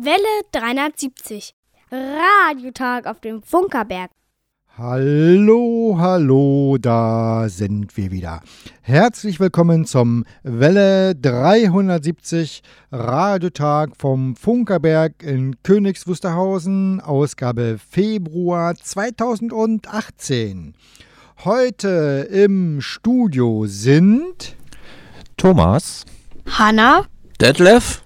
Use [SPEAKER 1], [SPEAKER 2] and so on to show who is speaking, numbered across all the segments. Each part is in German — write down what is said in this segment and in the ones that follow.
[SPEAKER 1] Welle 370. Radiotag auf dem Funkerberg.
[SPEAKER 2] Hallo, hallo, da sind wir wieder. Herzlich willkommen zum Welle 370 Radiotag vom Funkerberg in Königs Wusterhausen, Ausgabe Februar 2018. Heute im Studio sind
[SPEAKER 3] Thomas,
[SPEAKER 1] Hanna,
[SPEAKER 4] Detlef?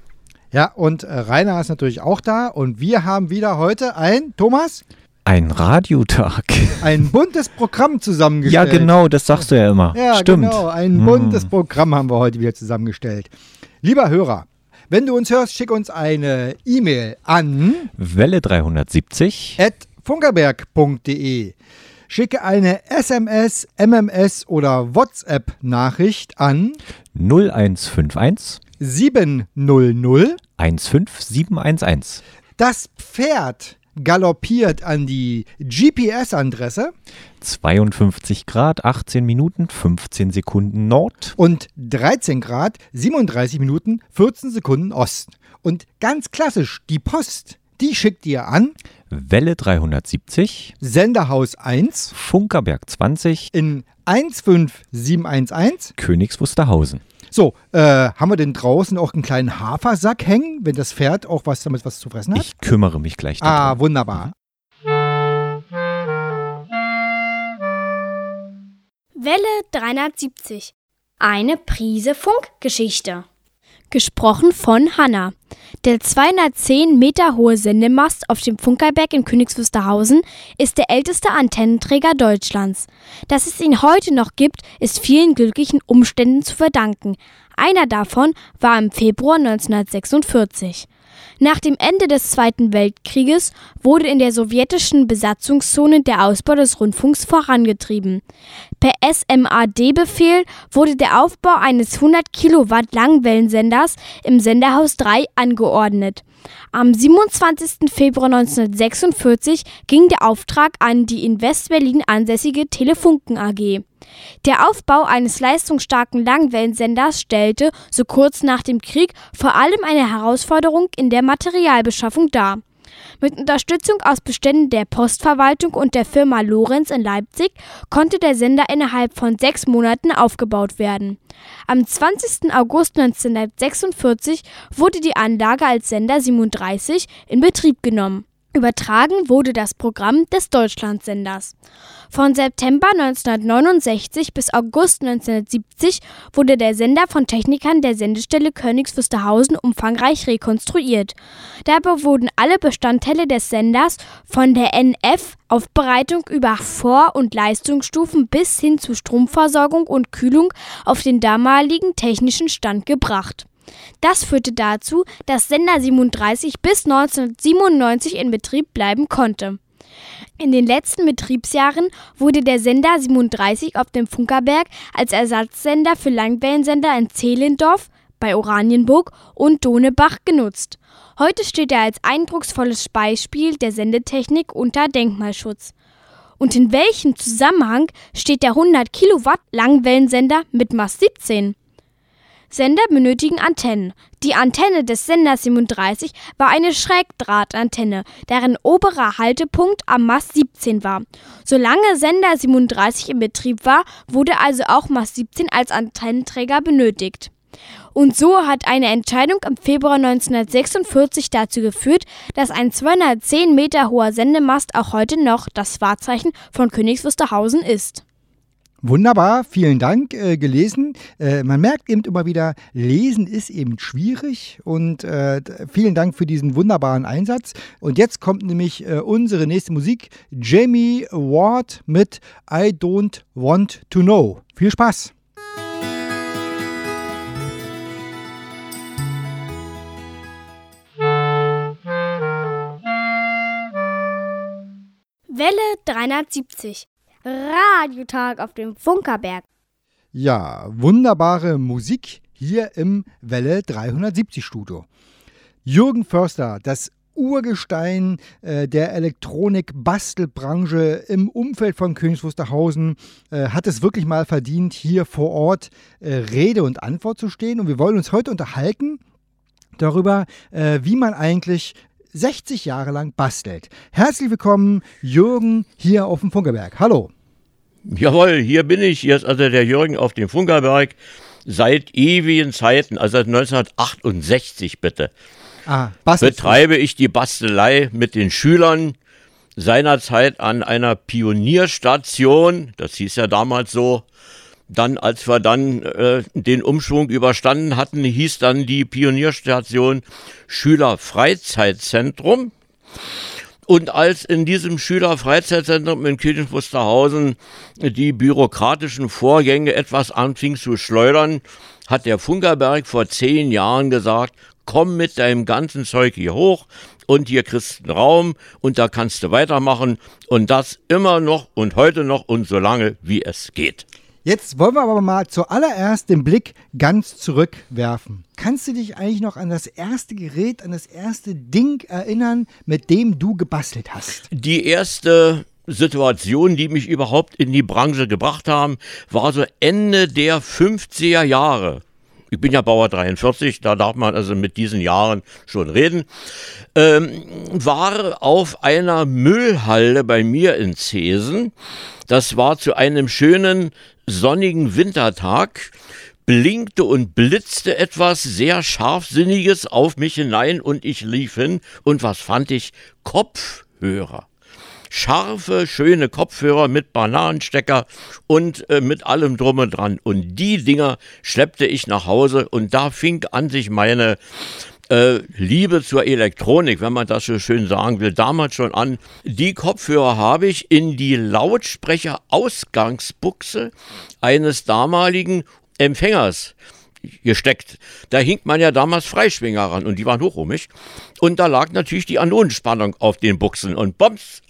[SPEAKER 2] Ja, und äh, Rainer ist natürlich auch da und wir haben wieder heute ein, Thomas,
[SPEAKER 3] ein Radiotag.
[SPEAKER 2] ein buntes Programm
[SPEAKER 3] Ja,
[SPEAKER 2] zusammengestellt.
[SPEAKER 3] genau, das sagst du ja immer.
[SPEAKER 2] Ja,
[SPEAKER 3] Stimmt.
[SPEAKER 2] genau. Ein
[SPEAKER 3] Hm.
[SPEAKER 2] buntes Programm haben wir heute wieder zusammengestellt. Lieber Hörer, wenn du uns hörst, schick uns eine E-Mail an
[SPEAKER 3] Welle 370.
[SPEAKER 2] funkerberg.de. Schicke eine SMS, MMS oder WhatsApp-Nachricht an
[SPEAKER 3] 0151
[SPEAKER 2] 700.
[SPEAKER 3] 15711.
[SPEAKER 2] Das Pferd galoppiert an die GPS-Adresse
[SPEAKER 3] 52 Grad, 18 Minuten, 15 Sekunden Nord.
[SPEAKER 2] und 13 Grad, 37 Minuten, 14 Sekunden Osten. Und ganz klassisch, die Post, die schickt ihr an
[SPEAKER 3] Welle 370.
[SPEAKER 2] Senderhaus 1
[SPEAKER 3] Funkerberg 20.
[SPEAKER 2] in 15711.
[SPEAKER 3] Königs Wusterhausen.
[SPEAKER 2] So, äh, haben wir denn draußen auch einen kleinen Hafersack hängen, wenn das Pferd auch was damit was zu fressen hat?
[SPEAKER 3] Ich kümmere mich gleich
[SPEAKER 2] ah,
[SPEAKER 3] darum.
[SPEAKER 2] wunderbar.
[SPEAKER 1] Welle 370. Eine Prise Funkgeschichte. Gesprochen von Hanna. Der 210 Meter hohe Sendemast auf dem Funkerberg in Königs Wusterhausen ist der älteste Antennenträger Deutschlands. Dass es ihn heute noch gibt, ist vielen glücklichen Umständen zu verdanken. Einer davon war im Februar 1946. Nach dem Ende des Zweiten Weltkrieges wurde in der sowjetischen Besatzungszone der Ausbau des Rundfunks vorangetrieben. Per SMAD-Befehl wurde der Aufbau eines 100 Kilowatt Langwellensenders im Senderhaus 3 angeordnet. Am 27. Februar 1946 ging der Auftrag an die in West-Berlin ansässige Telefunken AG. Der Aufbau eines leistungsstarken Langwellensenders stellte, so kurz nach dem Krieg, vor allem eine Herausforderung in der Materialbeschaffung dar. Mit Unterstützung aus Beständen der Postverwaltung und der Firma Lorenz in Leipzig konnte der Sender innerhalb von sechs Monaten aufgebaut werden. Am 20. August 1946 wurde die Anlage als Sender 37 in Betrieb genommen. Übertragen wurde das Programm des Deutschlandsenders. Von September 1969 bis August 1970 wurde der Sender von Technikern der Sendestelle Königs Wusterhausen umfangreich rekonstruiert. Dabei wurden alle Bestandteile des Senders von der NF-Aufbereitung über Vor- und Leistungsstufen bis hin zu Stromversorgung und Kühlung auf den damaligen technischen Stand gebracht. Das führte dazu, dass Sender 37 bis 1997 in Betrieb bleiben konnte. In den letzten Betriebsjahren wurde der Sender 37 auf dem Funkerberg als Ersatzsender für Langwellensender in Zehlendorf bei Oranienburg und Donebach genutzt. Heute steht er als eindrucksvolles Beispiel der Sendetechnik unter Denkmalschutz. Und in welchem Zusammenhang steht der 100 Kilowatt Langwellensender mit Mast 17? Sender benötigen Antennen. Die Antenne des Senders 37 war eine Schrägdrahtantenne, deren oberer Haltepunkt am Mast 17 war. Solange Sender 37 in Betrieb war, wurde also auch Mast 17 als Antennenträger benötigt. Und so hat eine Entscheidung im Februar 1946 dazu geführt, dass ein 210 Meter hoher Sendemast auch heute noch das Wahrzeichen von Königs Wusterhausen ist.
[SPEAKER 2] Wunderbar, vielen Dank, äh, gelesen. Äh, man merkt eben immer wieder, lesen ist eben schwierig und äh, vielen Dank für diesen wunderbaren Einsatz. Und jetzt kommt nämlich äh, unsere nächste Musik, Jamie Ward mit I Don't Want to Know. Viel Spaß!
[SPEAKER 1] Welle 370. Radiotag auf dem Funkerberg.
[SPEAKER 2] Ja, wunderbare Musik hier im Welle 370 Studio. Jürgen Förster, das Urgestein äh, der Elektronik-Bastelbranche im Umfeld von Königs Wusterhausen, äh, hat es wirklich mal verdient, hier vor Ort äh, Rede und Antwort zu stehen. Und wir wollen uns heute unterhalten darüber, äh, wie man eigentlich 60 Jahre lang bastelt. Herzlich willkommen, Jürgen, hier auf dem Funkerberg. Hallo.
[SPEAKER 4] Jawohl, hier bin ich. Hier ist also der Jürgen auf dem Funkerberg seit ewigen Zeiten, also seit 1968 bitte. Ah, betreibe ich die Bastelei mit den Schülern seinerzeit an einer Pionierstation, das hieß ja damals so, dann, als wir dann äh, den Umschwung überstanden hatten, hieß dann die Pionierstation Schülerfreizeitzentrum. Und als in diesem Schülerfreizeitzentrum in Kirchen Wusterhausen die bürokratischen Vorgänge etwas anfing zu schleudern, hat der Funkerberg vor zehn Jahren gesagt, komm mit deinem ganzen Zeug hier hoch und hier kriegst du einen Raum und da kannst du weitermachen und das immer noch und heute noch und so lange wie es geht.
[SPEAKER 2] Jetzt wollen wir aber mal zuallererst den Blick ganz zurückwerfen. Kannst du dich eigentlich noch an das erste Gerät, an das erste Ding erinnern, mit dem du gebastelt hast?
[SPEAKER 4] Die erste Situation, die mich überhaupt in die Branche gebracht haben, war so Ende der 50er Jahre. Ich bin ja Bauer 43, da darf man also mit diesen Jahren schon reden. Ähm, war auf einer Müllhalde bei mir in Zesen. Das war zu einem schönen sonnigen Wintertag blinkte und blitzte etwas sehr Scharfsinniges auf mich hinein und ich lief hin und was fand ich? Kopfhörer. Scharfe, schöne Kopfhörer mit Bananenstecker und äh, mit allem drum und dran. Und die Dinger schleppte ich nach Hause und da fing an sich meine äh, Liebe zur Elektronik, wenn man das so schön sagen will, damals schon an. Die Kopfhörer habe ich in die Lautsprecherausgangsbuchse eines damaligen Empfängers gesteckt. Da hing man ja damals Freischwinger ran und die waren hochrummig. Und da lag natürlich die Anonenspannung auf den Buchsen und bombs,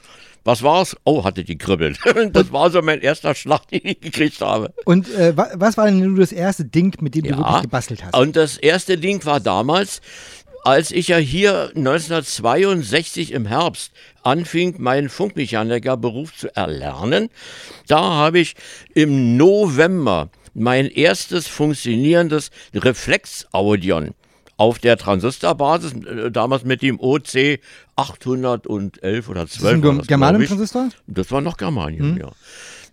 [SPEAKER 4] was war's? Oh, hatte die kribbelt. Das war so mein erster Schlag, den ich gekriegt habe.
[SPEAKER 2] Und äh, was war denn nur das erste Ding, mit dem ja, du wirklich gebastelt hast?
[SPEAKER 4] Und das erste Ding war damals, als ich ja hier 1962 im Herbst anfing, meinen Funkmechanikerberuf zu erlernen, da habe ich im November mein erstes funktionierendes Reflexaudion auf der Transistorbasis, äh, damals mit dem OC 811 oder 12. Das ist
[SPEAKER 2] ein Germanium-Transistor?
[SPEAKER 4] Das war noch Germanium, hm. ja.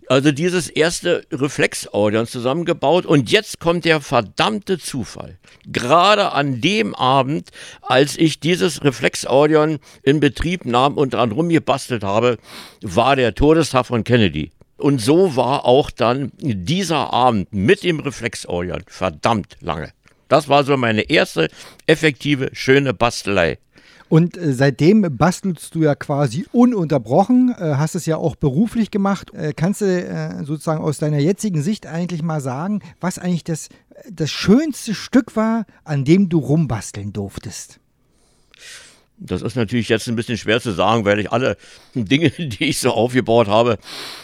[SPEAKER 4] Also dieses erste Reflexaudion zusammengebaut und jetzt kommt der verdammte Zufall. Gerade an dem Abend, als ich dieses Reflexaudion in Betrieb nahm und dran rumgebastelt habe, war der Todestag von Kennedy. Und so war auch dann dieser Abend mit dem Reflexaudion verdammt lange. Das war so meine erste effektive, schöne Bastelei.
[SPEAKER 2] Und äh, seitdem bastelst du ja quasi ununterbrochen, äh, hast es ja auch beruflich gemacht. Äh, kannst du sozusagen aus deiner jetzigen Sicht eigentlich mal sagen, was eigentlich das, das schönste Stück war, an dem du rumbasteln durftest?
[SPEAKER 4] Das ist natürlich jetzt ein bisschen schwer zu sagen, weil ich alle Dinge, die ich so aufgebaut habe,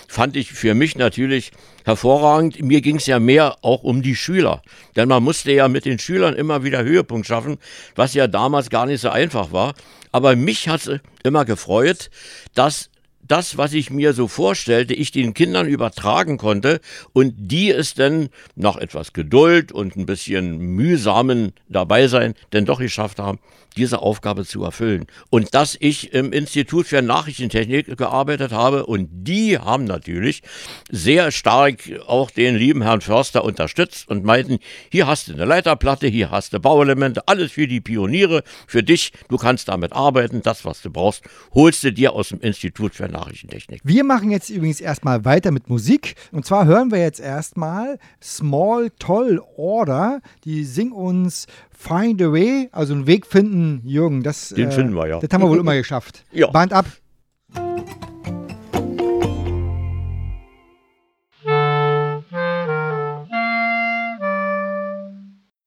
[SPEAKER 4] fand ich für mich natürlich hervorragend. Mir ging es ja mehr auch um die Schüler. Denn man musste ja mit den Schülern immer wieder Höhepunkt schaffen, was ja damals gar nicht so einfach war. Aber mich hat es immer gefreut, dass das, was ich mir so vorstellte, ich den Kindern übertragen konnte und die es dann nach etwas Geduld und ein bisschen mühsamen Dabeisein denn doch geschafft haben, diese Aufgabe zu erfüllen. Und dass ich im Institut für Nachrichtentechnik gearbeitet habe und die haben natürlich sehr stark auch den lieben Herrn Förster unterstützt und meinten, hier hast du eine Leiterplatte, hier hast du Bauelemente, alles für die Pioniere, für dich, du kannst damit arbeiten, das, was du brauchst, holst du dir aus dem Institut für Nachrichtentechnik.
[SPEAKER 2] Wir machen jetzt übrigens erstmal weiter mit Musik und zwar hören wir jetzt erstmal Small Toll Order, die singen uns Find a Way, also einen Weg finden, Jürgen, das,
[SPEAKER 4] Den äh, finden wir, ja.
[SPEAKER 2] das haben wir wohl immer geschafft. Ja. Band ab.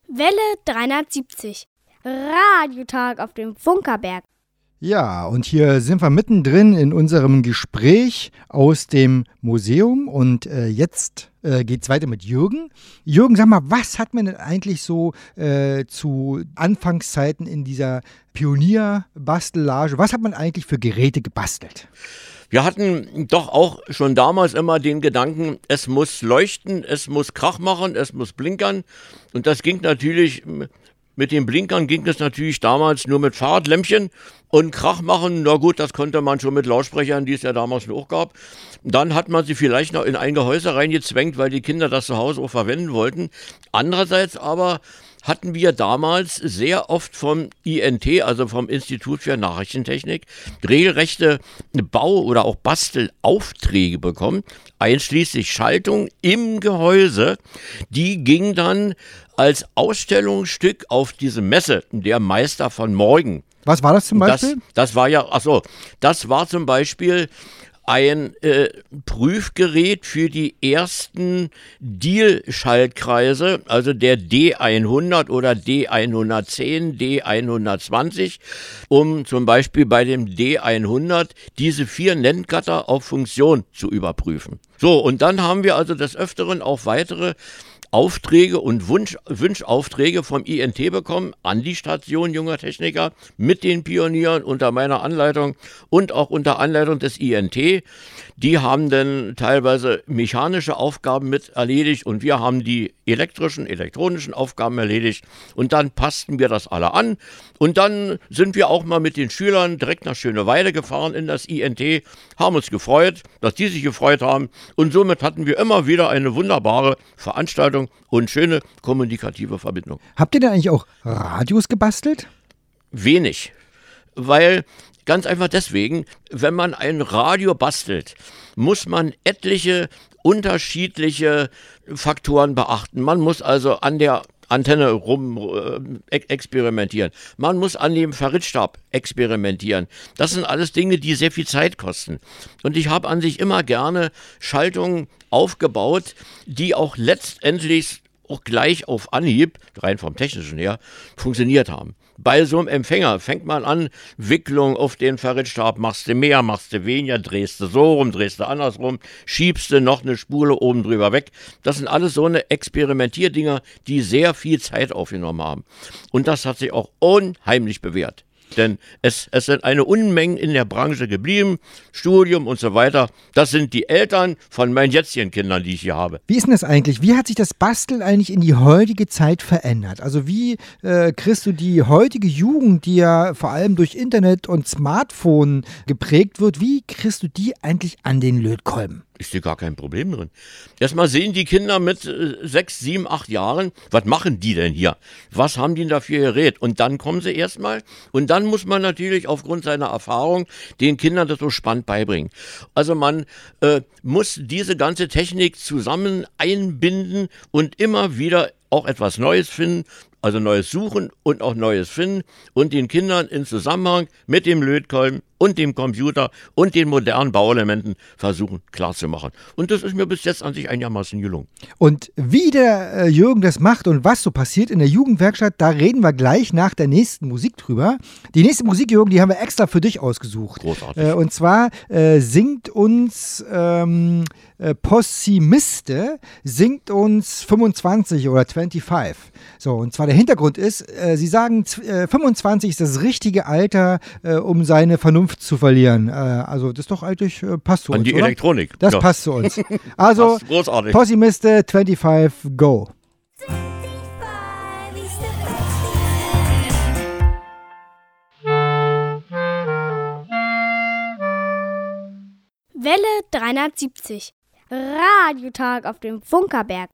[SPEAKER 1] Welle 370. Radiotag auf dem Funkerberg.
[SPEAKER 2] Ja, und hier sind wir mittendrin in unserem Gespräch aus dem Museum und äh, jetzt äh, geht es weiter mit Jürgen. Jürgen, sag mal, was hat man denn eigentlich so äh, zu Anfangszeiten in dieser Pionierbastellage, was hat man eigentlich für Geräte gebastelt?
[SPEAKER 4] Wir hatten doch auch schon damals immer den Gedanken, es muss leuchten, es muss Krach machen, es muss blinkern. Und das ging natürlich Mit den Blinkern ging es natürlich damals nur mit Fahrradlämpchen und Krach machen. Na gut, das konnte man schon mit Lautsprechern, die es ja damals noch gab. Dann hat man sie vielleicht noch in ein Gehäuse reingezwängt, weil die Kinder das zu Hause auch verwenden wollten. Andererseits aber hatten wir damals sehr oft vom INT, also vom Institut für Nachrichtentechnik, regelrechte Bau- oder auch Bastelaufträge bekommen, einschließlich Schaltung im Gehäuse. Die ging dann als Ausstellungsstück auf diese Messe, der Meister von morgen.
[SPEAKER 2] Was war das zum Beispiel?
[SPEAKER 4] Das, das war ja, achso, das war zum Beispiel ein äh, Prüfgerät für die ersten Deal-Schaltkreise, also der D100 oder D110, D120, um zum Beispiel bei dem D100 diese vier Nenngatter auf Funktion zu überprüfen. So, und dann haben wir also des Öfteren auch weitere Aufträge und Wunsch, Wünschaufträge vom INT bekommen an die Station junger Techniker mit den Pionieren unter meiner Anleitung und auch unter Anleitung des INT. Die haben dann teilweise mechanische Aufgaben mit erledigt und wir haben die elektrischen, elektronischen Aufgaben erledigt. Und dann passten wir das alle an. Und dann sind wir auch mal mit den Schülern direkt nach Schöneweide gefahren in das INT, haben uns gefreut, dass die sich gefreut haben. Und somit hatten wir immer wieder eine wunderbare Veranstaltung und schöne kommunikative Verbindung.
[SPEAKER 2] Habt ihr denn eigentlich auch Radios gebastelt?
[SPEAKER 4] Wenig. Weil Ganz einfach deswegen, wenn man ein Radio bastelt, muss man etliche unterschiedliche Faktoren beachten. Man muss also an der Antenne rum äh, experimentieren. Man muss an dem Verrittstab experimentieren. Das sind alles Dinge, die sehr viel Zeit kosten. Und ich habe an sich immer gerne Schaltungen aufgebaut, die auch letztendlich auch gleich auf Anhieb, rein vom technischen her, funktioniert haben bei so einem Empfänger fängt man an, Wicklung auf den Verrittstab, machst du mehr, machst du weniger, drehst du so rum, drehst du andersrum, schiebst du noch eine Spule oben drüber weg. Das sind alles so eine Experimentierdinger, die sehr viel Zeit aufgenommen haben. Und das hat sich auch unheimlich bewährt. Denn es, es sind eine Unmengen in der Branche geblieben, Studium und so weiter. Das sind die Eltern von meinen jetzigen Kindern, die ich hier habe.
[SPEAKER 2] Wie ist denn das eigentlich? Wie hat sich das Basteln eigentlich in die heutige Zeit verändert? Also wie äh, kriegst du die heutige Jugend, die ja vor allem durch Internet und Smartphone geprägt wird, wie kriegst du die eigentlich an den Lötkolben?
[SPEAKER 4] Ist hier gar kein Problem drin. Erstmal sehen die Kinder mit äh, sechs, sieben, acht Jahren, was machen die denn hier? Was haben die denn dafür Gerät? Und dann kommen sie erstmal und dann muss man natürlich aufgrund seiner Erfahrung den Kindern das so spannend beibringen. Also man äh, muss diese ganze Technik zusammen einbinden und immer wieder auch etwas Neues finden, also Neues suchen und auch Neues finden und den Kindern in Zusammenhang mit dem Lötkolben und dem Computer und den modernen Bauelementen versuchen klarzumachen. Und das ist mir bis jetzt an sich einigermaßen gelungen.
[SPEAKER 2] Und wie der äh, Jürgen das macht und was so passiert in der Jugendwerkstatt, da reden wir gleich nach der nächsten Musik drüber. Die nächste Musik, Jürgen, die haben wir extra für dich ausgesucht.
[SPEAKER 4] Großartig.
[SPEAKER 2] Äh, und zwar äh, singt uns ähm, äh, Possimiste, singt uns 25 oder 25. So, und zwar der Hintergrund ist, äh, sie sagen, 25 äh, ist das richtige Alter, um seine Vernunft Vernunft zu verlieren. Äh, also das ist doch eigentlich, äh, passt zu
[SPEAKER 4] An
[SPEAKER 2] uns,
[SPEAKER 4] die
[SPEAKER 2] oder?
[SPEAKER 4] Elektronik.
[SPEAKER 2] Das ja. passt zu uns. Also,
[SPEAKER 4] großartig.
[SPEAKER 2] Possimiste 25, go.
[SPEAKER 1] Welle 370. Radiotag auf dem Funkerberg.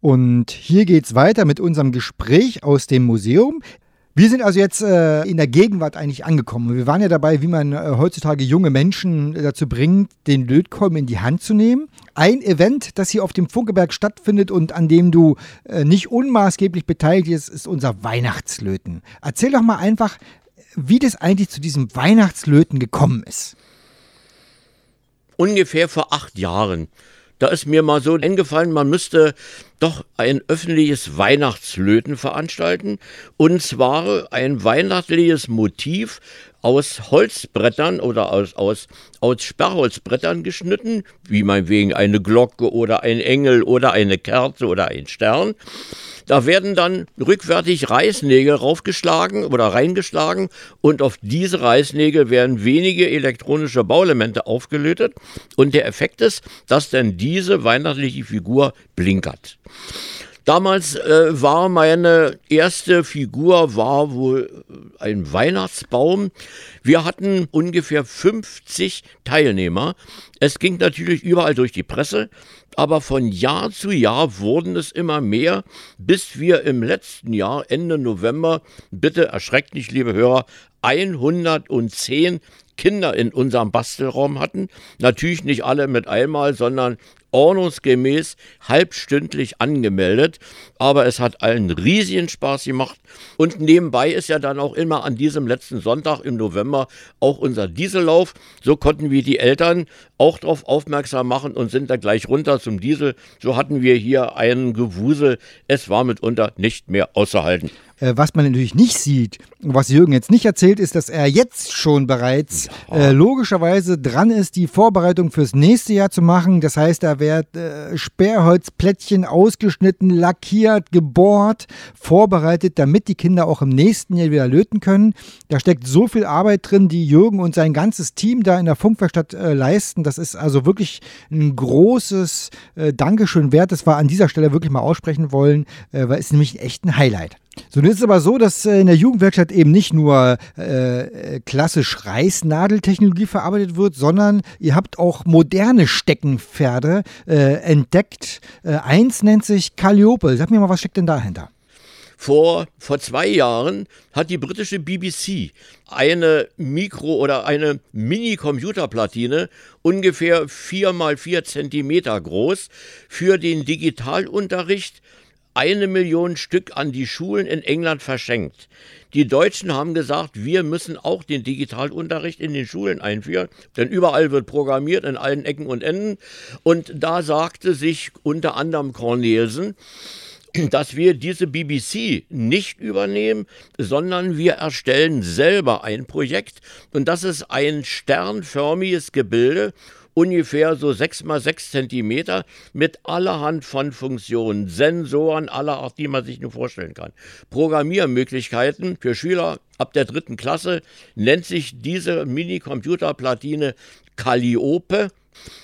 [SPEAKER 2] Und hier geht's weiter mit unserem Gespräch aus dem Museum. Wir sind also jetzt äh, in der Gegenwart eigentlich angekommen. Wir waren ja dabei, wie man äh, heutzutage junge Menschen dazu bringt, den Lötkolben in die Hand zu nehmen. Ein Event, das hier auf dem Funkeberg stattfindet und an dem du äh, nicht unmaßgeblich beteiligt bist, ist unser Weihnachtslöten. Erzähl doch mal einfach, wie das eigentlich zu diesem Weihnachtslöten gekommen ist.
[SPEAKER 4] Ungefähr vor acht Jahren da ist mir mal so eingefallen, man müsste doch ein öffentliches Weihnachtslöten veranstalten. Und zwar ein weihnachtliches Motiv aus Holzbrettern oder aus, aus, aus Sperrholzbrettern geschnitten, wie meinetwegen eine Glocke oder ein Engel oder eine Kerze oder ein Stern. Da werden dann rückwärtig Reißnägel raufgeschlagen oder reingeschlagen und auf diese Reißnägel werden wenige elektronische Bauelemente aufgelötet und der Effekt ist, dass dann diese weihnachtliche Figur blinkert. Damals äh, war meine erste Figur war wohl ein Weihnachtsbaum. Wir hatten ungefähr 50 Teilnehmer. Es ging natürlich überall durch die Presse, aber von Jahr zu Jahr wurden es immer mehr, bis wir im letzten Jahr, Ende November, bitte erschreckt nicht, liebe Hörer, 110 Kinder in unserem Bastelraum hatten. Natürlich nicht alle mit einmal, sondern ordnungsgemäß halbstündlich angemeldet. Aber es hat allen riesigen Spaß gemacht. Und nebenbei ist ja dann auch immer an diesem letzten Sonntag im November auch unser Diesellauf. So konnten wir die Eltern auch darauf aufmerksam machen und sind da gleich runter zum Diesel. So hatten wir hier einen Gewusel. Es war mitunter nicht mehr auszuhalten.
[SPEAKER 2] Äh, was man natürlich nicht sieht, was Jürgen jetzt nicht erzählt, ist, dass er jetzt schon bereits ja. äh, logischerweise dran ist, die Vorbereitung fürs nächste Jahr zu machen. Das heißt, da wird äh, Sperrholzplättchen ausgeschnitten, lackiert, gebohrt, vorbereitet, damit die Kinder auch im nächsten Jahr wieder löten können. Da steckt so viel Arbeit drin, die Jürgen und sein ganzes Team da in der Funkwerkstatt äh, leisten. Das ist also wirklich ein großes äh, Dankeschön wert, das wir an dieser Stelle wirklich mal aussprechen wollen, äh, weil es nämlich echt ein Highlight. So, nun ist es aber so, dass äh, in der Jugendwerkstatt eben nicht nur äh, klassisch Reißnadeltechnologie verarbeitet wird, sondern ihr habt auch moderne Steckenpferde äh, entdeckt. Äh, eins nennt sich Calliope. Sag mir mal, was steckt denn dahinter?
[SPEAKER 4] Vor, vor zwei Jahren hat die britische BBC eine Mikro- oder eine Mini-Computerplatine, ungefähr vier mal vier Zentimeter groß, für den Digitalunterricht eine Million Stück an die Schulen in England verschenkt. Die Deutschen haben gesagt, wir müssen auch den Digitalunterricht in den Schulen einführen, denn überall wird programmiert, in allen Ecken und Enden. Und da sagte sich unter anderem Cornelsen, dass wir diese BBC nicht übernehmen, sondern wir erstellen selber ein Projekt. Und das ist ein sternförmiges Gebilde ungefähr so 6 mal 6 Zentimeter mit allerhand von Funktionen, Sensoren aller Art, die man sich nur vorstellen kann. Programmiermöglichkeiten für Schüler ab der dritten Klasse nennt sich diese Mini-Computerplatine Calliope.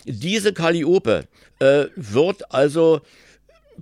[SPEAKER 4] Diese Calliope äh, wird also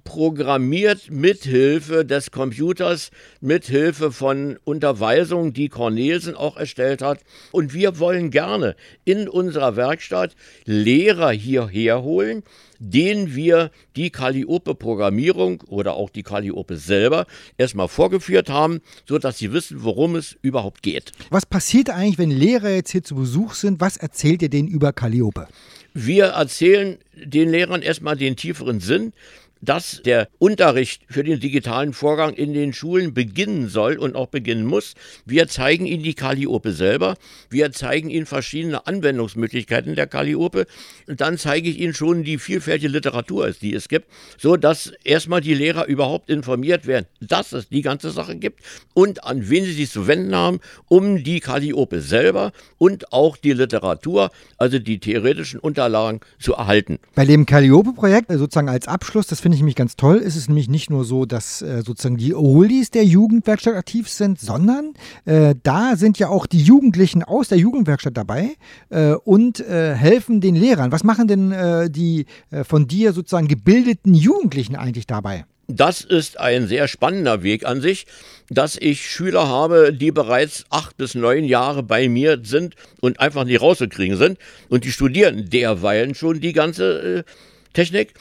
[SPEAKER 4] programmiert mithilfe des Computers, mithilfe von Unterweisungen, die Cornelsen auch erstellt hat. Und wir wollen gerne in unserer Werkstatt Lehrer hierher holen, denen wir die Calliope-Programmierung oder auch die Calliope selber erstmal vorgeführt haben, sodass sie wissen, worum es überhaupt geht.
[SPEAKER 2] Was passiert eigentlich, wenn Lehrer jetzt hier zu Besuch sind? Was erzählt ihr denen über Calliope?
[SPEAKER 4] Wir erzählen den Lehrern erstmal den tieferen Sinn dass der Unterricht für den digitalen Vorgang in den Schulen beginnen soll und auch beginnen muss. Wir zeigen Ihnen die Calliope selber. Wir zeigen Ihnen verschiedene Anwendungsmöglichkeiten der Calliope. Und dann zeige ich Ihnen schon die vielfältige Literatur, die es gibt, so dass erstmal die Lehrer überhaupt informiert werden, dass es die ganze Sache gibt und an wen sie sich zu wenden haben, um die Calliope selber und auch die Literatur, also die theoretischen Unterlagen zu erhalten.
[SPEAKER 2] Bei dem Calliope-Projekt, sozusagen als Abschluss, das finde ich nämlich ganz toll, ist es nämlich nicht nur so, dass äh, sozusagen die Oldies der Jugendwerkstatt aktiv sind, sondern äh, da sind ja auch die Jugendlichen aus der Jugendwerkstatt dabei äh, und äh, helfen den Lehrern. Was machen denn äh, die äh, von dir sozusagen gebildeten Jugendlichen eigentlich dabei?
[SPEAKER 4] Das ist ein sehr spannender Weg an sich, dass ich Schüler habe, die bereits acht bis neun Jahre bei mir sind und einfach nicht rauszukriegen sind. Und die studieren derweilen schon die ganze Technik.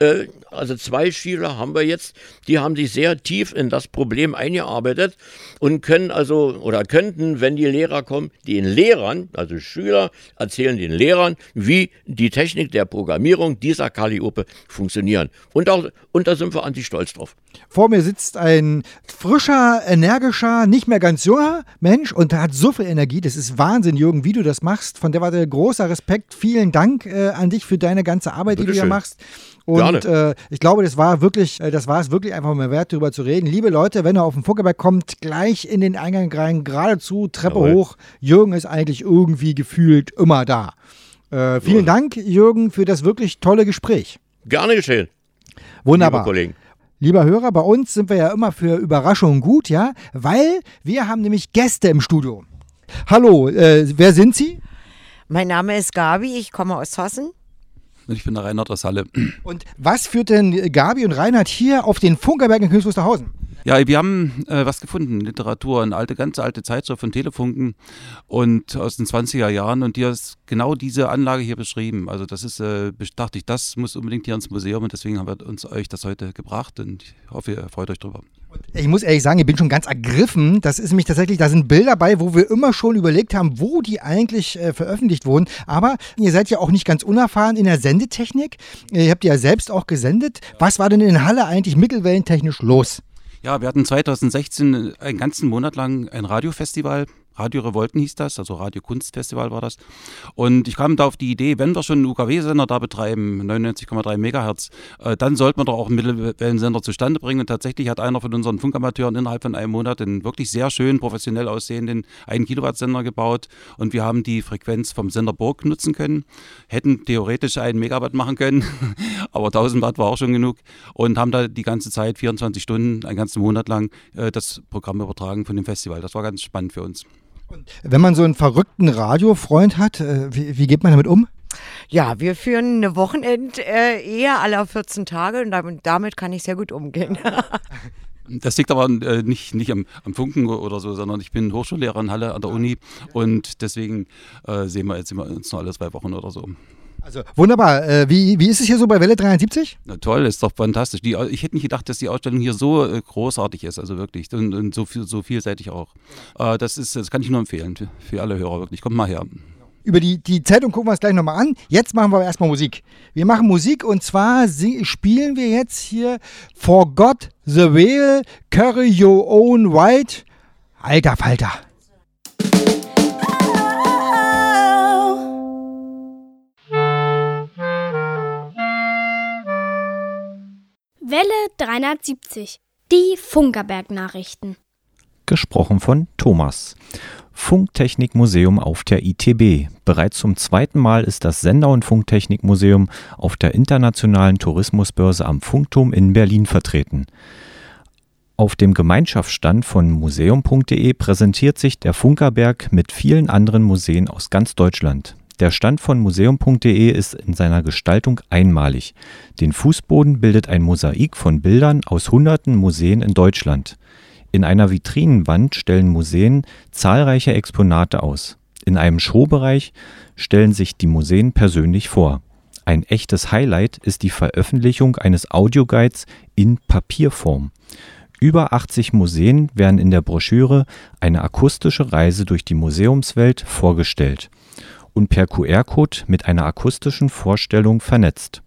[SPEAKER 4] Äh, also zwei Schüler haben wir jetzt, die haben sich sehr tief in das Problem eingearbeitet und können also oder könnten, wenn die Lehrer kommen, den Lehrern, also Schüler, erzählen den Lehrern, wie die Technik der Programmierung dieser Calliope funktionieren. Und, auch, und da sind wir an sich stolz drauf.
[SPEAKER 2] Vor mir sitzt ein frischer, energischer, nicht mehr ganz junger Mensch und hat so viel Energie. Das ist Wahnsinn, Jürgen, wie du das machst. Von der war der großer Respekt. Vielen Dank äh, an dich für deine ganze Arbeit, Bitte die du hier machst. Und äh, ich glaube, das war wirklich, äh, das war es wirklich einfach mal wert, darüber zu reden. Liebe Leute, wenn ihr auf den Funkerberg kommt, gleich in den Eingang rein, geradezu, Treppe Jawohl. hoch. Jürgen ist eigentlich irgendwie gefühlt immer da. Äh, vielen ja. Dank, Jürgen, für das wirklich tolle Gespräch.
[SPEAKER 4] Gerne geschehen.
[SPEAKER 2] Wunderbar. Liebe Kollegen. Lieber Hörer, bei uns sind wir ja immer für Überraschungen gut, ja, weil wir haben nämlich Gäste im Studio. Hallo, äh, wer sind Sie?
[SPEAKER 5] Mein Name ist Gabi, ich komme aus Hossen. Und ich bin der Reinhard aus Halle.
[SPEAKER 2] Und was führt denn Gabi und Reinhard hier auf den Funkerberg in Königs Wusterhausen?
[SPEAKER 5] Ja, wir haben äh, was gefunden, Literatur, eine alte, ganz alte Zeitschrift von Telefunken und aus den 20er Jahren und die ist genau diese Anlage hier beschrieben. Also das ist, äh, dachte ich, das muss unbedingt hier ins Museum und deswegen haben wir uns euch das heute gebracht und ich hoffe, ihr freut euch drüber.
[SPEAKER 2] Ich muss ehrlich sagen, ich bin schon ganz ergriffen. Das ist nämlich tatsächlich, da sind Bilder bei, wo wir immer schon überlegt haben, wo die eigentlich äh, veröffentlicht wurden. Aber ihr seid ja auch nicht ganz unerfahren in der Sendetechnik. Ihr habt ja selbst auch gesendet. Was war denn in Halle eigentlich mittelwellentechnisch los?
[SPEAKER 5] Ja, wir hatten 2016 einen ganzen Monat lang ein Radiofestival Radio Revolten hieß das, also Radio Kunstfestival war das. Und ich kam da auf die Idee, wenn wir schon einen UKW-Sender da betreiben, 99,3 Megahertz, äh, dann sollte man doch auch einen Mittelwellensender zustande bringen. Und tatsächlich hat einer von unseren Funkamateuren innerhalb von einem Monat einen wirklich sehr schön professionell aussehenden 1 Kilowatt Sender gebaut. Und wir haben die Frequenz vom Sender Burg nutzen können, hätten theoretisch einen Megawatt machen können, aber 1000 Watt war auch schon genug. Und haben da die ganze Zeit, 24 Stunden, einen ganzen Monat lang, äh, das Programm übertragen von dem Festival. Das war ganz spannend für uns.
[SPEAKER 2] Wenn man so einen verrückten Radiofreund hat, äh, wie, wie geht man damit um?
[SPEAKER 6] Ja, wir führen eine Wochenend äh, eher aller 14 Tage und damit, damit kann ich sehr gut umgehen.
[SPEAKER 5] Das liegt aber äh, nicht, nicht am, am, Funken oder so, sondern ich bin Hochschullehrer in Halle an der Uni und deswegen äh, sehen wir jetzt immer uns nur alle zwei Wochen oder so.
[SPEAKER 2] Also wunderbar. Äh, wie, wie ist es hier so bei Welle 73?
[SPEAKER 5] Na toll, ist doch fantastisch. Die, ich hätte nicht gedacht, dass die Ausstellung hier so äh, großartig ist, also wirklich. Und, und so, viel, so vielseitig auch. Äh, das, ist, das kann ich nur empfehlen für, für alle Hörer, wirklich. Kommt mal her.
[SPEAKER 2] Über die, die Zeitung gucken wir uns gleich nochmal an. Jetzt machen wir erstmal Musik. Wir machen Musik und zwar spielen wir jetzt hier For God the Whale, Curry Your Own White. Alter Falter.
[SPEAKER 1] Welle 370. Die Funkerberg-Nachrichten.
[SPEAKER 3] Gesprochen von Thomas. Funktechnikmuseum auf der ITB. Bereits zum zweiten Mal ist das Sender- und Funktechnikmuseum auf der internationalen Tourismusbörse am Funkturm in Berlin vertreten. Auf dem Gemeinschaftsstand von museum.de präsentiert sich der Funkerberg mit vielen anderen Museen aus ganz Deutschland. Der Stand von museum.de ist in seiner Gestaltung einmalig. Den Fußboden bildet ein Mosaik von Bildern aus hunderten Museen in Deutschland. In einer Vitrinenwand stellen Museen zahlreiche Exponate aus. In einem Showbereich stellen sich die Museen persönlich vor. Ein echtes Highlight ist die Veröffentlichung eines Audioguides in Papierform. Über 80 Museen werden in der Broschüre eine akustische Reise durch die Museumswelt vorgestellt und per QR-Code mit einer akustischen Vorstellung vernetzt.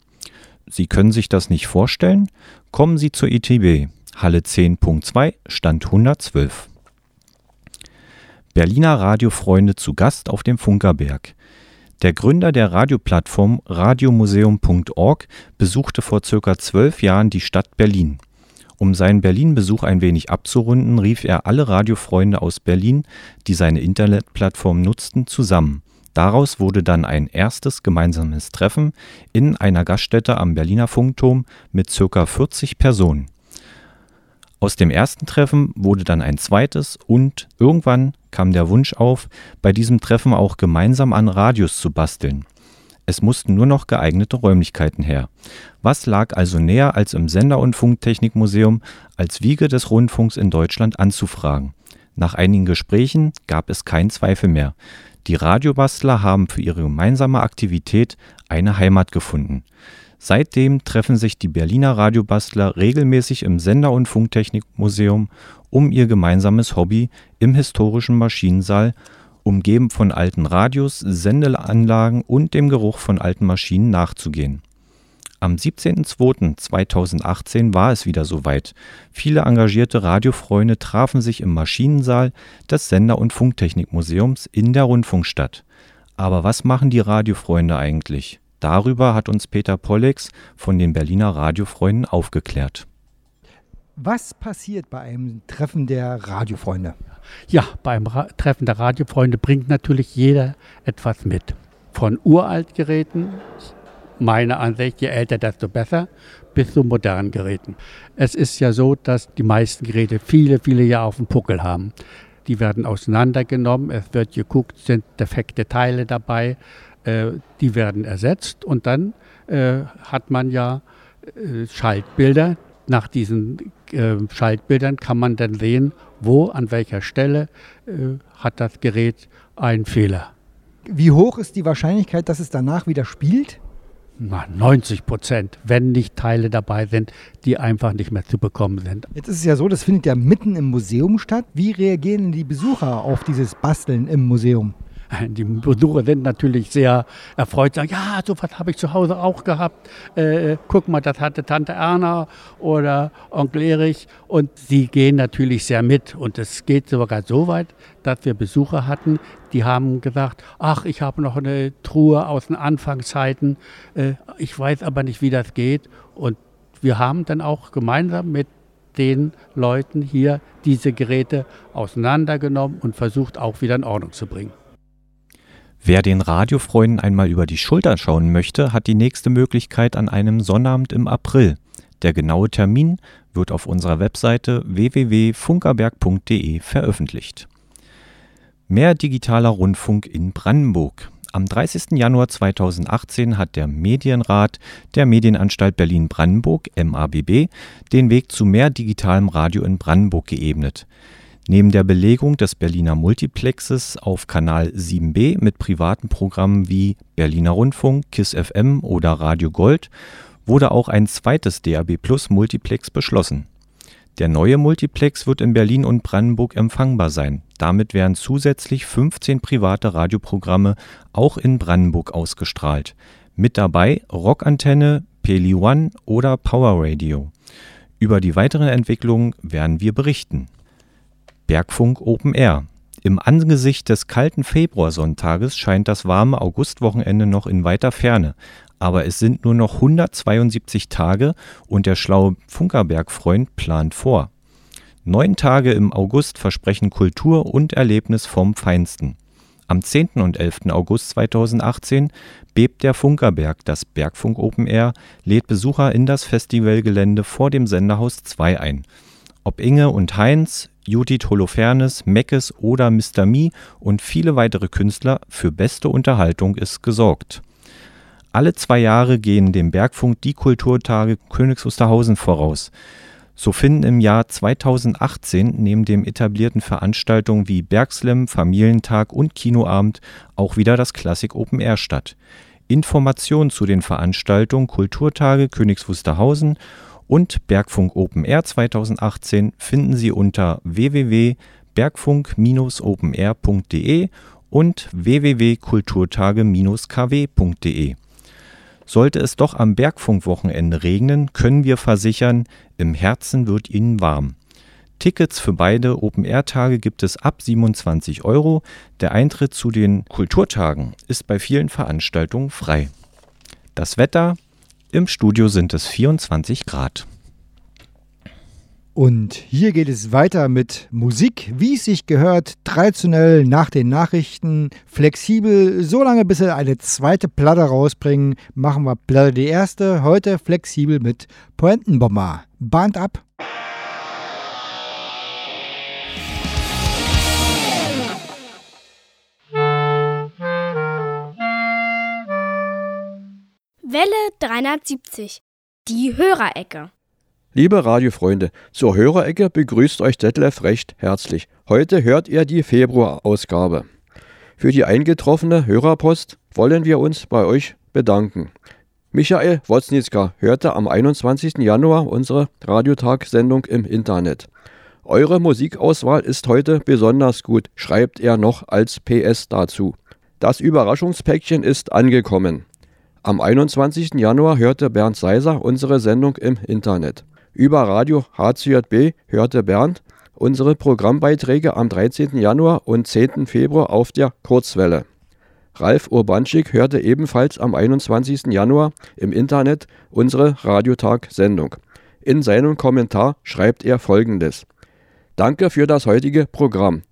[SPEAKER 3] Sie können sich das nicht vorstellen? Kommen Sie zur ITB, Halle 10.2, Stand 112. Berliner Radiofreunde zu Gast auf dem Funkerberg. Der Gründer der Radioplattform radiomuseum.org besuchte vor circa zwölf Jahren die Stadt Berlin. Um seinen Berlin-Besuch ein wenig abzurunden, rief er alle Radiofreunde aus Berlin, die seine Internetplattform nutzten, zusammen. Daraus wurde dann ein erstes gemeinsames Treffen in einer Gaststätte am Berliner Funkturm mit ca. 40 Personen. Aus dem ersten Treffen wurde dann ein zweites und irgendwann kam der Wunsch auf, bei diesem Treffen auch gemeinsam an Radios zu basteln. Es mussten nur noch geeignete Räumlichkeiten her. Was lag also näher, als im Sender- und Funktechnikmuseum als Wiege des Rundfunks in Deutschland anzufragen? Nach einigen Gesprächen gab es keinen Zweifel mehr. Die Radiobastler haben für ihre gemeinsame Aktivität eine Heimat gefunden. Seitdem treffen sich die Berliner Radiobastler regelmäßig im Sender- und Funktechnikmuseum, um ihr gemeinsames Hobby im historischen Maschinensaal, umgeben von alten Radios, Sendeanlagen und dem Geruch von alten Maschinen nachzugehen am 17.02.2018 war es wieder soweit. Viele engagierte Radiofreunde trafen sich im Maschinensaal des Sender- und Funktechnikmuseums in der Rundfunkstadt. Aber was machen die Radiofreunde eigentlich? Darüber hat uns Peter Pollex von den Berliner Radiofreunden aufgeklärt.
[SPEAKER 2] Was passiert bei einem Treffen der Radiofreunde?
[SPEAKER 7] Ja, beim Ra Treffen der Radiofreunde bringt natürlich jeder etwas mit. Von Uraltgeräten meine Ansicht, je älter, desto besser, bis zu modernen Geräten. Es ist ja so, dass die meisten Geräte viele, viele Jahre auf dem Puckel haben. Die werden auseinandergenommen, es wird geguckt, sind defekte Teile dabei, äh, die werden ersetzt und dann äh, hat man ja äh, Schaltbilder. Nach diesen äh, Schaltbildern kann man dann sehen, wo, an welcher Stelle äh, hat das Gerät einen Fehler.
[SPEAKER 2] Wie hoch ist die Wahrscheinlichkeit, dass es danach wieder spielt?
[SPEAKER 7] Na, 90 Prozent, wenn nicht Teile dabei sind, die einfach nicht mehr zu bekommen sind.
[SPEAKER 2] Jetzt ist es ja so, das findet ja mitten im Museum statt. Wie reagieren die Besucher auf dieses Basteln im Museum?
[SPEAKER 7] Die Besucher sind natürlich sehr erfreut, sagen, ja, so was habe ich zu Hause auch gehabt. Äh, guck mal, das hatte Tante Erna oder Onkel Erich. Und sie gehen natürlich sehr mit. Und es geht sogar so weit, dass wir Besucher hatten, die haben gesagt, ach, ich habe noch eine Truhe aus den Anfangszeiten. Äh, ich weiß aber nicht, wie das geht. Und wir haben dann auch gemeinsam mit den Leuten hier diese Geräte auseinandergenommen und versucht auch wieder in Ordnung zu bringen.
[SPEAKER 3] Wer den Radiofreunden einmal über die Schulter schauen möchte, hat die nächste Möglichkeit an einem Sonnabend im April. Der genaue Termin wird auf unserer Webseite www.funkerberg.de veröffentlicht. Mehr digitaler Rundfunk in Brandenburg. Am 30. Januar 2018 hat der Medienrat der Medienanstalt Berlin-Brandenburg MABB den Weg zu mehr digitalem Radio in Brandenburg geebnet. Neben der Belegung des Berliner Multiplexes auf Kanal 7b mit privaten Programmen wie Berliner Rundfunk, KISS FM oder Radio Gold wurde auch ein zweites DAB Plus Multiplex beschlossen. Der neue Multiplex wird in Berlin und Brandenburg empfangbar sein. Damit werden zusätzlich 15 private Radioprogramme auch in Brandenburg ausgestrahlt. Mit dabei Rockantenne, Peli One oder Power Radio. Über die weiteren Entwicklungen werden wir berichten. Bergfunk Open Air. Im Angesicht des kalten Februarsonntages scheint das warme Augustwochenende noch in weiter Ferne, aber es sind nur noch 172 Tage und der schlaue Funkerberg-Freund plant vor. Neun Tage im August versprechen Kultur und Erlebnis vom Feinsten. Am 10. und 11. August 2018 bebt der Funkerberg, das Bergfunk Open Air, lädt Besucher in das Festivalgelände vor dem Senderhaus 2 ein. Ob Inge und Heinz, Judith Holofernes, Meckes oder Mr. Me und viele weitere Künstler, für beste Unterhaltung ist gesorgt. Alle zwei Jahre gehen dem Bergfunk die Kulturtage Königs Wusterhausen voraus. So finden im Jahr 2018 neben den etablierten Veranstaltungen wie Bergslam, Familientag und Kinoabend auch wieder das Klassik Open Air statt. Informationen zu den Veranstaltungen Kulturtage Königs Wusterhausen und Bergfunk Open Air 2018 finden Sie unter www.bergfunk-openair.de und www.kulturtage-kw.de. Sollte es doch am Bergfunkwochenende regnen, können wir versichern, im Herzen wird Ihnen warm. Tickets für beide Open-Air-Tage gibt es ab 27 Euro. Der Eintritt zu den Kulturtagen ist bei vielen Veranstaltungen frei. Das Wetter im Studio sind es 24 Grad.
[SPEAKER 2] Und hier geht es weiter mit Musik, wie es sich gehört, traditionell nach den Nachrichten, flexibel, so lange bis sie eine zweite Platte rausbringen, machen wir Platte die erste, heute flexibel mit Pointenbomber. Band ab!
[SPEAKER 1] Welle 370. Die Hörerecke.
[SPEAKER 8] Liebe Radiofreunde, zur Hörerecke begrüßt euch Detlef recht herzlich. Heute hört ihr die Februarausgabe. Für die eingetroffene Hörerpost wollen wir uns bei euch bedanken. Michael Woznitzka hörte am 21. Januar unsere Radiotag-Sendung im Internet. Eure Musikauswahl ist heute besonders gut, schreibt er noch als PS dazu. Das Überraschungspäckchen ist angekommen. Am 21. Januar hörte Bernd Seiser unsere Sendung im Internet. Über Radio HCJB hörte Bernd unsere Programmbeiträge am 13. Januar und 10. Februar auf der Kurzwelle. Ralf Urbanschik hörte ebenfalls am 21. Januar im Internet unsere Radiotag-Sendung. In seinem Kommentar schreibt er folgendes: Danke für das heutige Programm.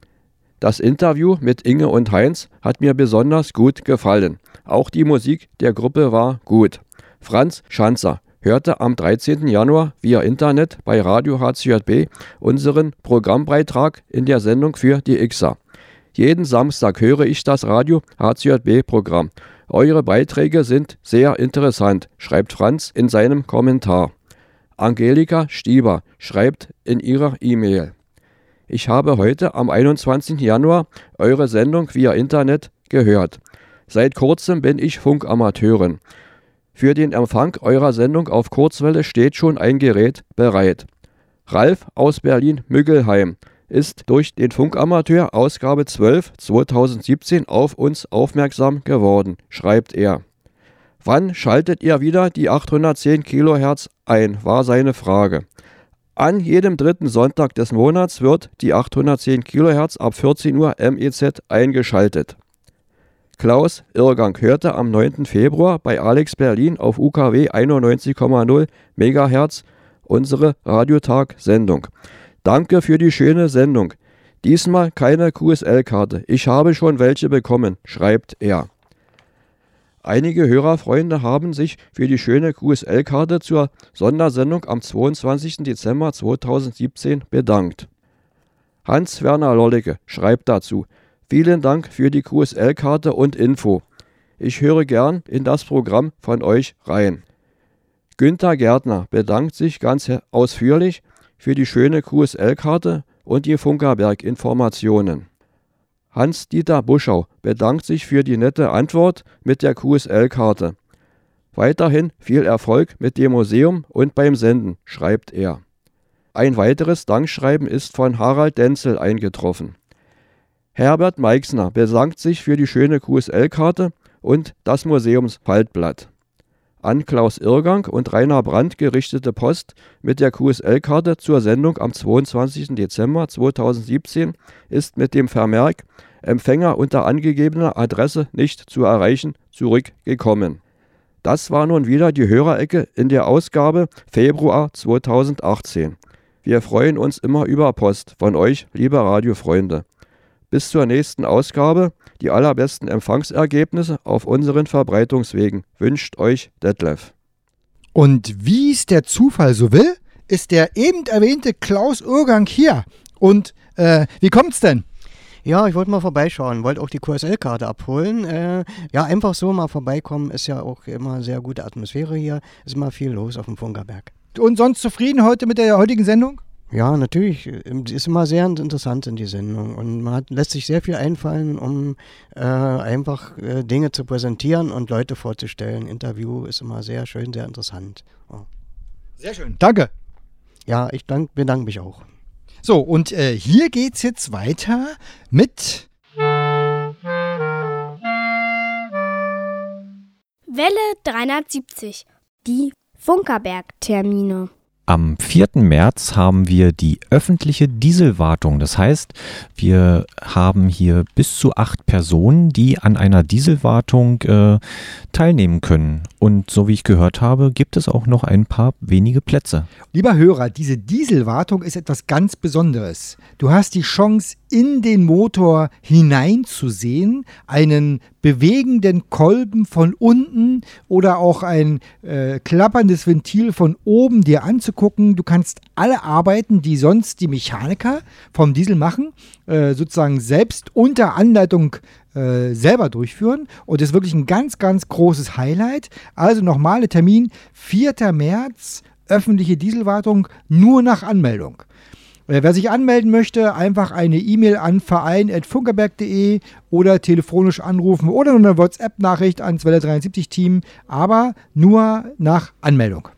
[SPEAKER 8] Das Interview mit Inge und Heinz hat mir besonders gut gefallen. Auch die Musik der Gruppe war gut. Franz Schanzer hörte am 13. Januar via Internet bei Radio HCJB unseren Programmbeitrag in der Sendung für die Xer. Jeden Samstag höre ich das Radio HCJB-Programm. Eure Beiträge sind sehr interessant, schreibt Franz in seinem Kommentar. Angelika Stieber schreibt in ihrer E-Mail. Ich habe heute am 21. Januar eure Sendung via Internet gehört. Seit kurzem bin ich Funkamateurin. Für den Empfang eurer Sendung auf Kurzwelle steht schon ein Gerät bereit. Ralf aus Berlin-Müggelheim ist durch den Funkamateur Ausgabe 12 2017 auf uns aufmerksam geworden, schreibt er. Wann schaltet ihr wieder die 810 kHz ein, war seine Frage. An jedem dritten Sonntag des Monats wird die 810 kHz ab 14 Uhr MEZ eingeschaltet. Klaus Irrgang hörte am 9. Februar bei Alex Berlin auf UKW 91,0 MHz unsere Radiotag-Sendung. Danke für die schöne Sendung. Diesmal keine QSL-Karte. Ich habe schon welche bekommen, schreibt er. Einige Hörerfreunde haben sich für die schöne QSL-Karte zur Sondersendung am 22. Dezember 2017 bedankt. Hans-Werner Lollecke schreibt dazu, Vielen Dank für die QSL-Karte und Info. Ich höre gern in das Programm von euch rein. Günther Gärtner bedankt sich ganz ausführlich für die schöne QSL-Karte und die Funkerberg-Informationen. Hans-Dieter Buschau bedankt sich für die nette Antwort mit der QSL-Karte. Weiterhin viel Erfolg mit dem Museum und beim Senden, schreibt er. Ein weiteres Dankschreiben ist von Harald Denzel eingetroffen. Herbert Meixner bedankt sich für die schöne QSL-Karte und das Museumsfaltblatt. An Klaus Irrgang und Rainer Brandt gerichtete Post mit der QSL-Karte zur Sendung am 22. Dezember 2017 ist mit dem Vermerk Empfänger unter angegebener Adresse nicht zu erreichen zurückgekommen. Das war nun wieder die Hörerecke in der Ausgabe Februar 2018. Wir freuen uns immer über Post von euch, liebe Radiofreunde. Bis zur nächsten Ausgabe die allerbesten Empfangsergebnisse auf unseren Verbreitungswegen wünscht euch Detlef.
[SPEAKER 2] Und wie es der Zufall so will, ist der eben erwähnte Klaus Urgang hier. Und äh, wie kommt's denn?
[SPEAKER 9] Ja, ich wollte mal vorbeischauen, wollte auch die QSL-Karte abholen. Äh, ja, einfach so mal vorbeikommen, ist ja auch immer sehr gute Atmosphäre hier, ist immer viel los auf dem Funkerberg.
[SPEAKER 2] Und sonst zufrieden heute mit der heutigen Sendung?
[SPEAKER 9] Ja, natürlich. Ähm, ist immer sehr interessant in die Sendung und man hat, lässt sich sehr viel einfallen, um äh, einfach äh, Dinge zu präsentieren und Leute vorzustellen. Interview ist immer sehr schön, sehr interessant. Oh.
[SPEAKER 2] Sehr schön. Danke.
[SPEAKER 9] Ja, ich dank, bedanke mich auch.
[SPEAKER 2] So, und äh, hier geht's jetzt weiter mit
[SPEAKER 1] Welle 370. Die Funkerberg-Termine.
[SPEAKER 3] Am 4. März haben wir die öffentliche Dieselwartung. Das heißt, wir haben hier bis zu acht Personen, die an einer Dieselwartung äh, teilnehmen können. Und so wie ich gehört habe, gibt es auch noch ein paar wenige Plätze.
[SPEAKER 2] Lieber Hörer, diese Dieselwartung ist etwas ganz Besonderes. Du hast die Chance, in den Motor hineinzusehen, einen bewegenden Kolben von unten oder auch ein äh, klapperndes Ventil von oben dir anzugucken. Du kannst alle Arbeiten, die sonst die Mechaniker vom Diesel machen, äh, sozusagen selbst unter Anleitung äh, selber durchführen. Und das ist wirklich ein ganz, ganz großes Highlight. Also nochmal der Termin 4. März, öffentliche Dieselwartung nur nach Anmeldung. Äh, wer sich anmelden möchte, einfach eine E-Mail an verein.funkerberg.de oder telefonisch anrufen oder eine WhatsApp-Nachricht ans Welle 73 Team, aber nur nach Anmeldung.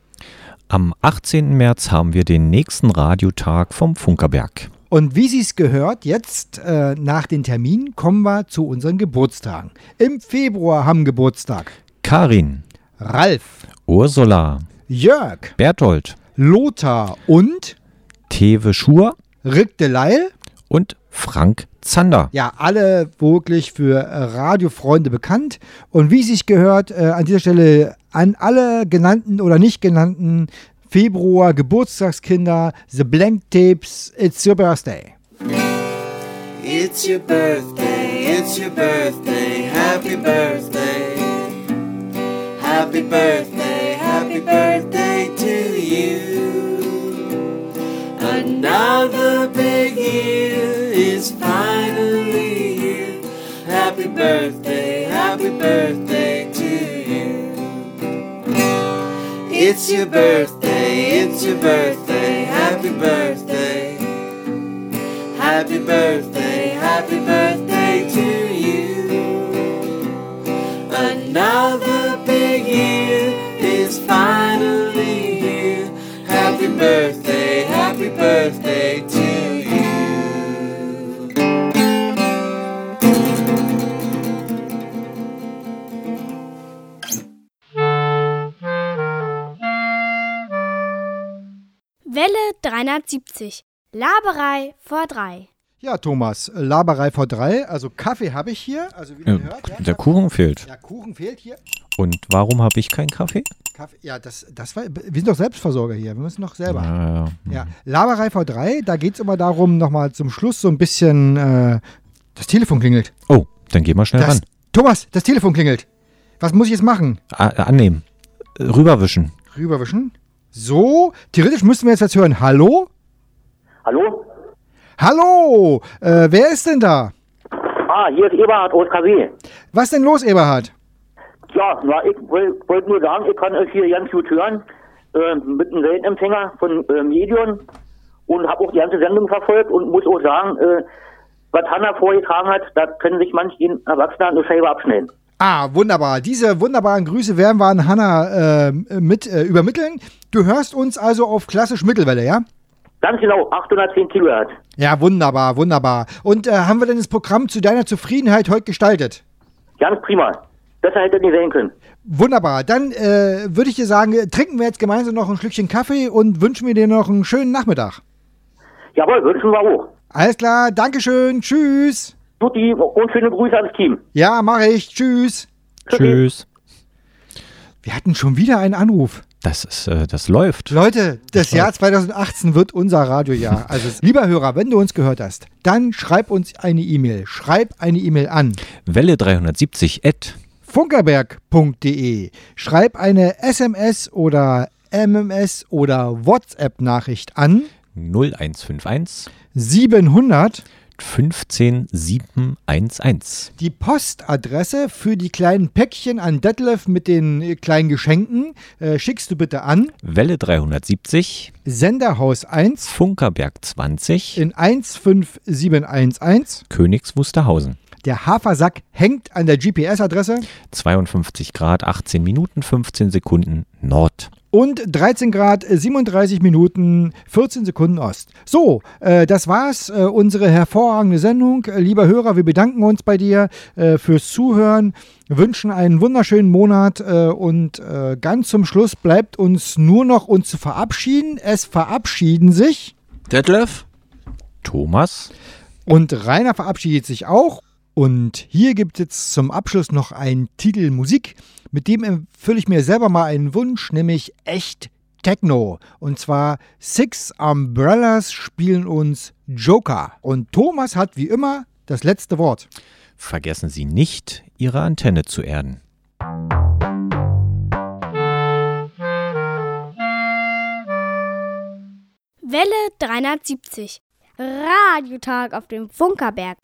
[SPEAKER 3] Am 18. März haben wir den nächsten Radiotag vom Funkerberg.
[SPEAKER 2] Und wie Sie es gehört, jetzt äh, nach den Terminen kommen wir zu unseren Geburtstagen. Im Februar haben Geburtstag
[SPEAKER 3] Karin,
[SPEAKER 2] Ralf,
[SPEAKER 3] Ursula,
[SPEAKER 2] Jörg,
[SPEAKER 3] Berthold,
[SPEAKER 2] Lothar und
[SPEAKER 3] Tewe Schur,
[SPEAKER 2] Rick Deleil
[SPEAKER 3] und Frank Zander.
[SPEAKER 2] Ja, alle wirklich für äh, Radiofreunde bekannt. Und wie es sich gehört, äh, an dieser Stelle an alle genannten oder nicht genannten Februar Geburtstagskinder, The Blank Tapes, It's Your Birthday.
[SPEAKER 10] It's your birthday, it's your birthday, happy birthday. Happy birthday, happy birthday to you. Another big year is finally here. happy birthday, happy birthday It's your birthday, it's your birthday,
[SPEAKER 1] 270. Laberei vor drei.
[SPEAKER 2] Ja, Thomas, Laberei vor drei. Also Kaffee habe ich hier. Also wie
[SPEAKER 3] ja,
[SPEAKER 2] hört, ja,
[SPEAKER 3] der Kuchen fehlt.
[SPEAKER 2] Der Kuchen fehlt hier.
[SPEAKER 3] Und warum habe ich keinen Kaffee?
[SPEAKER 2] Kaffee? Ja, das, das war, wir sind doch Selbstversorger hier. Wir müssen doch selber.
[SPEAKER 3] Ja, ja.
[SPEAKER 2] ja Laberei vor drei, da geht es immer darum, nochmal zum Schluss so ein bisschen. Äh, das Telefon klingelt.
[SPEAKER 3] Oh, dann geh mal schnell
[SPEAKER 2] das,
[SPEAKER 3] ran.
[SPEAKER 2] Thomas, das Telefon klingelt. Was muss ich jetzt machen?
[SPEAKER 3] A äh, annehmen. Äh, rüberwischen.
[SPEAKER 2] Rüberwischen? So, theoretisch müssten wir jetzt was hören. Hallo?
[SPEAKER 11] Hallo?
[SPEAKER 2] Hallo! Äh, wer ist denn da?
[SPEAKER 11] Ah, hier ist Eberhard aus KW.
[SPEAKER 2] Was denn los, Eberhard?
[SPEAKER 11] Ja, na, ich wollte wollt nur sagen, ich kann euch hier ganz gut hören, äh, mit einem Weltempfänger von äh, Medion und habe auch die ganze Sendung verfolgt und muss auch sagen, äh, was Hanna vorgetragen hat, da können sich manch ein Erwachsener eine Scheibe abschneiden.
[SPEAKER 2] Ah, wunderbar. Diese wunderbaren Grüße werden wir an Hanna äh, mit äh, übermitteln. Du hörst uns also auf klassisch Mittelwelle, ja?
[SPEAKER 11] Ganz genau, 810 Kilohertz.
[SPEAKER 2] Ja, wunderbar, wunderbar. Und äh, haben wir denn das Programm zu deiner Zufriedenheit heute gestaltet?
[SPEAKER 11] Ganz prima. Besser hätte nicht sein können.
[SPEAKER 2] Wunderbar. Dann äh, würde ich dir sagen, trinken wir jetzt gemeinsam noch ein Schlückchen Kaffee und wünschen wir dir noch einen schönen Nachmittag.
[SPEAKER 11] Jawohl, wünschen wir auch.
[SPEAKER 2] Alles klar, Dankeschön, tschüss.
[SPEAKER 11] Tutti und schöne Grüße ans Team.
[SPEAKER 2] Ja, mache ich, tschüss.
[SPEAKER 3] Tschüss.
[SPEAKER 2] Wir hatten schon wieder einen Anruf.
[SPEAKER 3] Das ist, äh, das läuft.
[SPEAKER 2] Leute, das Jahr 2018 wird unser Radiojahr. Also, lieber Hörer, wenn du uns gehört hast, dann schreib uns eine E-Mail. Schreib eine E-Mail an
[SPEAKER 3] Welle 370 at
[SPEAKER 2] funkerberg.de. Schreib eine SMS oder MMS oder WhatsApp-Nachricht an
[SPEAKER 3] 0151
[SPEAKER 2] 700
[SPEAKER 3] 15 711.
[SPEAKER 2] Die Postadresse für die kleinen Päckchen an Detlef mit den äh, kleinen Geschenken äh, schickst du bitte an
[SPEAKER 3] Welle 370
[SPEAKER 2] Senderhaus 1
[SPEAKER 3] Funkerberg 20
[SPEAKER 2] in 15711.
[SPEAKER 3] Königs Wusterhausen.
[SPEAKER 2] Der Hafersack hängt an der GPS-Adresse
[SPEAKER 3] 52 Grad 18 Minuten 15 Sekunden Nord.
[SPEAKER 2] Und 13 Grad äh, 37 Minuten 14 Sekunden Ost. So, äh, das war's, äh, unsere hervorragende Sendung. Äh, lieber Hörer, wir bedanken uns bei dir äh, fürs Zuhören, wünschen einen wunderschönen Monat äh, und äh, ganz zum Schluss bleibt uns nur noch uns zu verabschieden. Es verabschieden sich
[SPEAKER 8] Detlef?
[SPEAKER 3] Thomas.
[SPEAKER 2] und Rainer verabschiedet sich auch. Und hier gibt es jetzt zum Abschluss noch einen Titel Musik, mit dem erfülle ich mir selber mal einen Wunsch, nämlich echt Techno. Und zwar Six Umbrellas spielen uns Joker. Und Thomas hat wie immer das letzte Wort.
[SPEAKER 3] Vergessen Sie nicht, Ihre Antenne zu erden.
[SPEAKER 1] Welle 370. Radiotag auf dem Funkerberg.